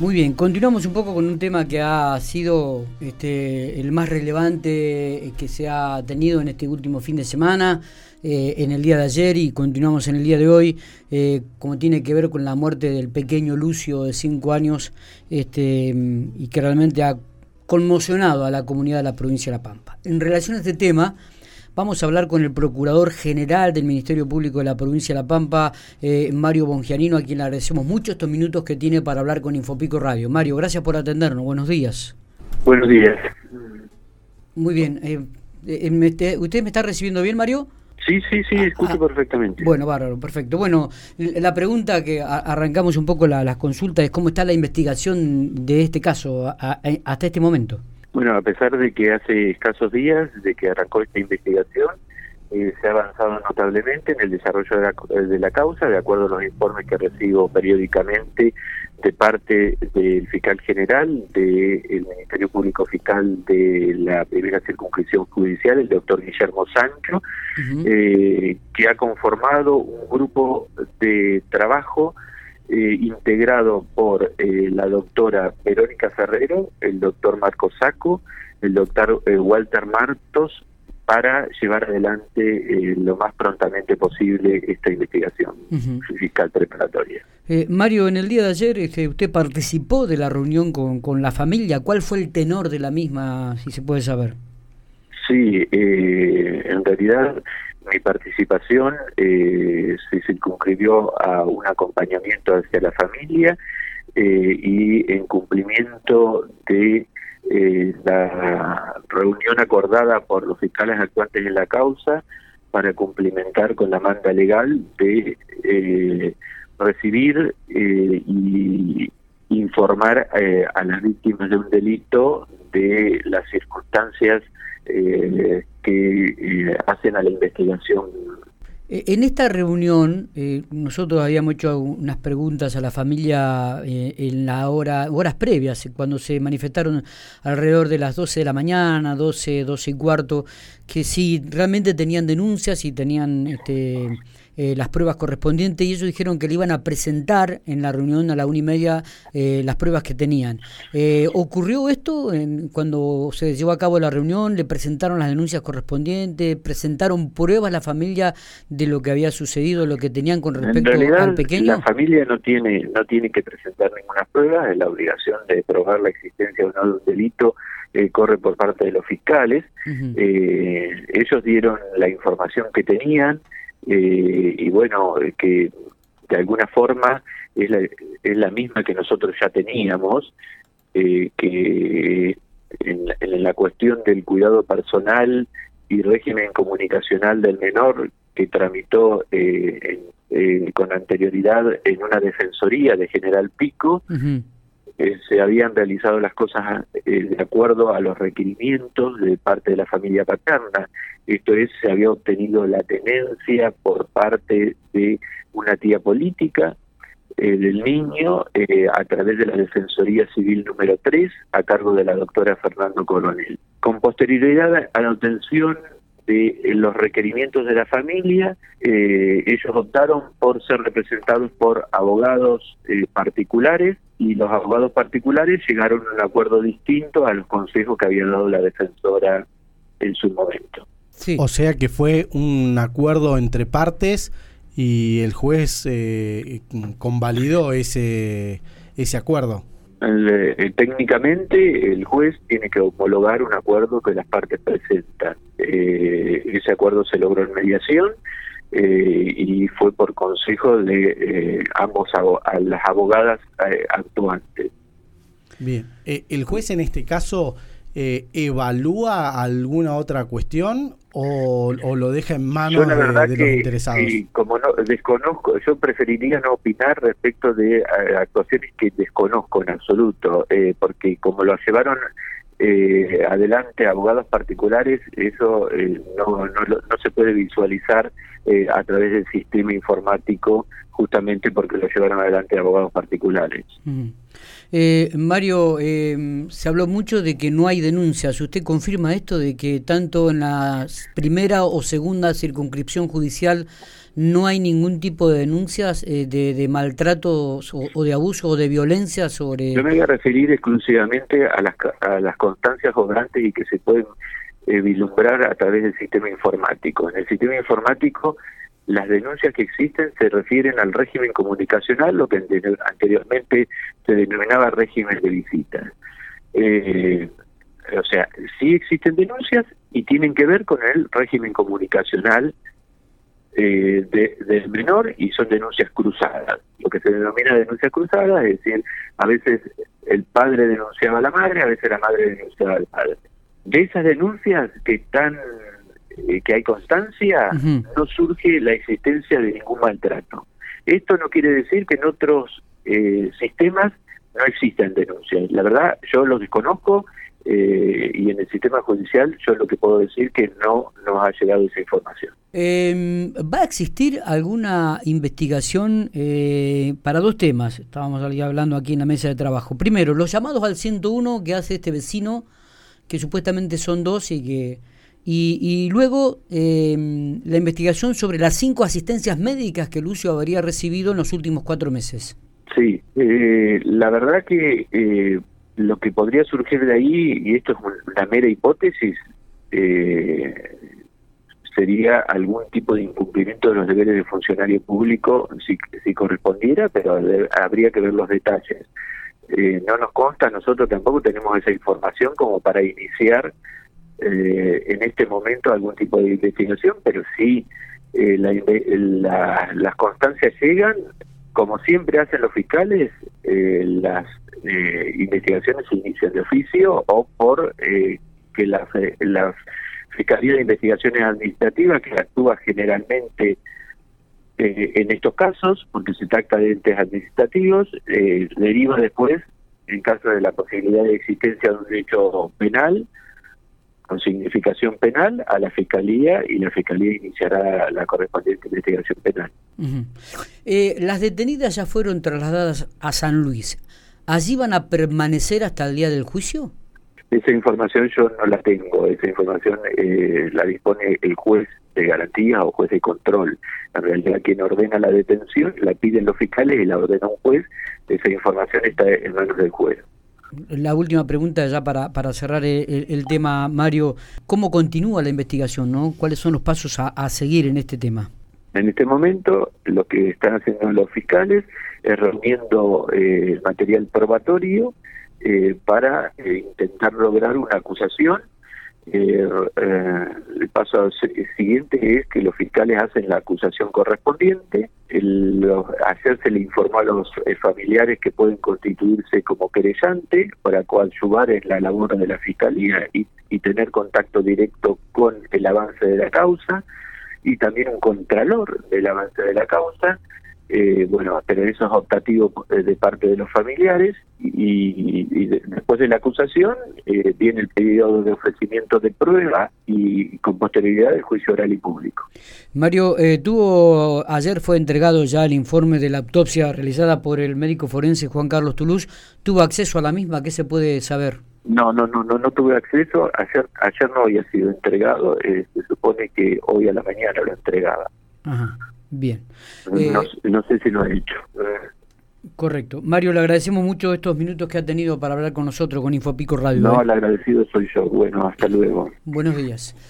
Muy bien, continuamos un poco con un tema que ha sido este, el más relevante que se ha tenido en este último fin de semana, eh, en el día de ayer y continuamos en el día de hoy, eh, como tiene que ver con la muerte del pequeño Lucio de 5 años este, y que realmente ha conmocionado a la comunidad de la provincia de La Pampa. En relación a este tema, Vamos a hablar con el Procurador General del Ministerio Público de la Provincia de La Pampa, eh, Mario Bongianino, a quien le agradecemos mucho estos minutos que tiene para hablar con Infopico Radio. Mario, gracias por atendernos. Buenos días. Buenos días. Muy bien. Eh, eh, ¿Usted me está recibiendo bien, Mario? Sí, sí, sí, ah, escucho ah. perfectamente. Bueno, bárbaro, perfecto. Bueno, la pregunta que arrancamos un poco las consultas es cómo está la investigación de este caso hasta este momento. Bueno, a pesar de que hace escasos días de que arrancó esta investigación, eh, se ha avanzado notablemente en el desarrollo de la, de la, causa, de acuerdo a los informes que recibo periódicamente de parte del fiscal general, del Ministerio Público Fiscal de la primera circunscripción judicial, el doctor Guillermo Sancho, eh, que ha conformado un grupo de trabajo eh, integrado por eh, la doctora Verónica Ferrero, el doctor Marco Saco, el doctor eh, Walter Martos, para llevar adelante lo más prontamente posible esta investigación fiscal preparatoria. Mario, en el día de ayer este, usted participó de la reunión con, con la familia. ¿Cuál fue el tenor de la misma, si se puede saber? Sí, en realidad mi participación eh, se circunscribió a un acompañamiento hacia la familia eh, y en cumplimiento de eh, la reunión acordada por los fiscales actuantes en la causa para cumplimentar con la manda legal de recibir y informar a las víctimas de un delito de las circunstancias eh, que eh, hacen a la investigación. Eh, en esta reunión, eh, nosotros habíamos hecho unas preguntas a la familia en la hora, horas previas, cuando se manifestaron alrededor de las 12 de la mañana, 12, 12 y cuarto, que si realmente tenían denuncias y tenían este, eh, las pruebas correspondientes y ellos dijeron que le iban a presentar en la reunión a la una y media eh, las pruebas que tenían. Eh, ¿Ocurrió esto en, cuando se llevó a cabo la reunión? ¿Le presentaron las denuncias correspondientes? ¿Presentaron pruebas a la familia de lo que había sucedido, lo que tenían con respecto al pequeño? La familia no tiene, no tiene que presentar ninguna prueba, es la obligación de probar la existencia de un delito corre por parte de los fiscales. ellos dieron la información que tenían, eh, y bueno, que de alguna forma es la, es la misma que nosotros ya teníamos, eh, que en la, en cuestión del cuidado personal y régimen comunicacional del menor que tramitó eh, con anterioridad en una defensoría de General Pico, eh, se habían realizado las cosas eh, de acuerdo a los requerimientos de parte de la familia paterna. Esto es, se había obtenido la tenencia por parte de una tía política eh, del niño a través de la Defensoría Civil número 3 a cargo de la doctora Fernando Coronel. Con posterioridad a la obtención de los requerimientos de la familia, ellos optaron por ser representados por abogados particulares y los abogados particulares llegaron a un acuerdo distinto a los consejos que había dado la defensora en su momento. Sí. O sea que fue un acuerdo entre partes y el juez eh, convalidó ese, ese acuerdo. Eh, técnicamente el juez tiene que homologar un acuerdo que las partes presentan. Eh, ese acuerdo se logró en mediación eh, y fue por consejo de eh, ambos a las abogadas actuantes. Bien, ¿el juez en este caso evalúa alguna otra cuestión o, lo deja en manos de, los interesados? como no desconozco, yo preferiría no opinar respecto de actuaciones que desconozco en absoluto, porque como lo llevaron eh, adelante abogados particulares, eso eh, no, no, no, se puede visualizar eh, a través del sistema informático justamente porque lo llevaron adelante abogados particulares. Eh, Mario, se habló mucho de que no hay denuncias. ¿Usted confirma esto de que tanto en la primera o segunda circunscripción judicial no hay ningún tipo de denuncias de, de, maltratos o, de abuso o de violencia sobre... Yo me voy a referir exclusivamente a las, a las constancias obrantes y que se pueden vislumbrar a través del sistema informático. En el sistema informático las denuncias que existen se refieren al régimen comunicacional, lo que anteriormente se denominaba régimen de visitas. Eh, o sea, sí existen denuncias y tienen que ver con el régimen comunicacional eh, del menor y son denuncias cruzadas. Lo que se denomina denuncias cruzadas es decir, a veces el padre denunciaba a la madre, a veces la madre denunciaba al padre. De esas denuncias que están eh, que hay constancia, no surge la existencia de ningún maltrato. Esto no quiere decir que en otros eh, sistemas no existan denuncias. La verdad, yo lo desconozco eh, y en el sistema judicial yo lo que puedo decir que no nos ha llegado esa información. Em, ¿Va a existir alguna investigación para dos temas? Estábamos hablando aquí en la mesa de trabajo. Primero, los llamados al 101 que hace este vecino, que supuestamente son dos y que y, luego em, la investigación sobre las cinco asistencias médicas que Lucio habría recibido en los últimos cuatro meses. Sí, eh, la verdad que eh, lo que podría surgir de ahí, y esto es una mera hipótesis, eh, sería algún tipo de incumplimiento de los deberes de funcionario público si, si correspondiera, pero habría que ver los detalles. no nos consta, nosotros tampoco tenemos esa información como para iniciar eh, en este momento algún tipo de investigación, pero sí eh, las constancias llegan, como siempre hacen los fiscales, eh, las investigaciones se inician de oficio o por que la, la Fiscalía de Investigaciones Administrativas, que actúa generalmente en estos casos, porque se trata de entes administrativos, deriva después, en caso de la posibilidad de existencia de un hecho penal, con significación penal a la Fiscalía y la Fiscalía iniciará la correspondiente investigación penal. Eh, las detenidas ya fueron trasladadas a San Luis. ¿Allí van a permanecer hasta el día del juicio? Esa información yo no la tengo, esa información eh, la dispone el juez de garantía o juez de control. En realidad quien ordena la detención la piden los fiscales y la ordena un juez, esa información está en manos del juez. La última pregunta ya para, para cerrar el, tema, Mario, ¿cómo continúa la investigación? ¿no? ¿Cuáles son los pasos a, seguir en este tema? En este momento lo que están haciendo los fiscales es reuniendo eh, material probatorio eh, para eh, intentar lograr una acusación. Eh, el paso siguiente es que los fiscales hacen la acusación correspondiente, el, se le a los familiares que pueden constituirse como querellante para coadyuvar en la labor de la fiscalía y tener contacto directo con el avance de la causa y también un contralor del avance de la causa eh, bueno, pero eso es optativo eh, de parte de los familiares y, después de la acusación eh, viene el pedido de ofrecimiento de prueba y con posterioridad el juicio oral y público. Mario, tuvo ayer fue entregado ya el informe de la autopsia realizada por el médico forense Juan Carlos Toulouse. ¿Tuvo acceso a la misma? ¿Qué se puede saber? No, no, no, no, no tuve acceso. Ayer, ayer no había sido entregado. se supone que hoy a la mañana lo entregaba. Ajá. Bien. no, eh, sé si lo ha hecho. Correcto. Mario, le agradecemos mucho estos minutos que ha tenido para hablar con nosotros, con Infopico Radio. No, ¿eh? el agradecido soy yo. Bueno, hasta luego. Buenos días.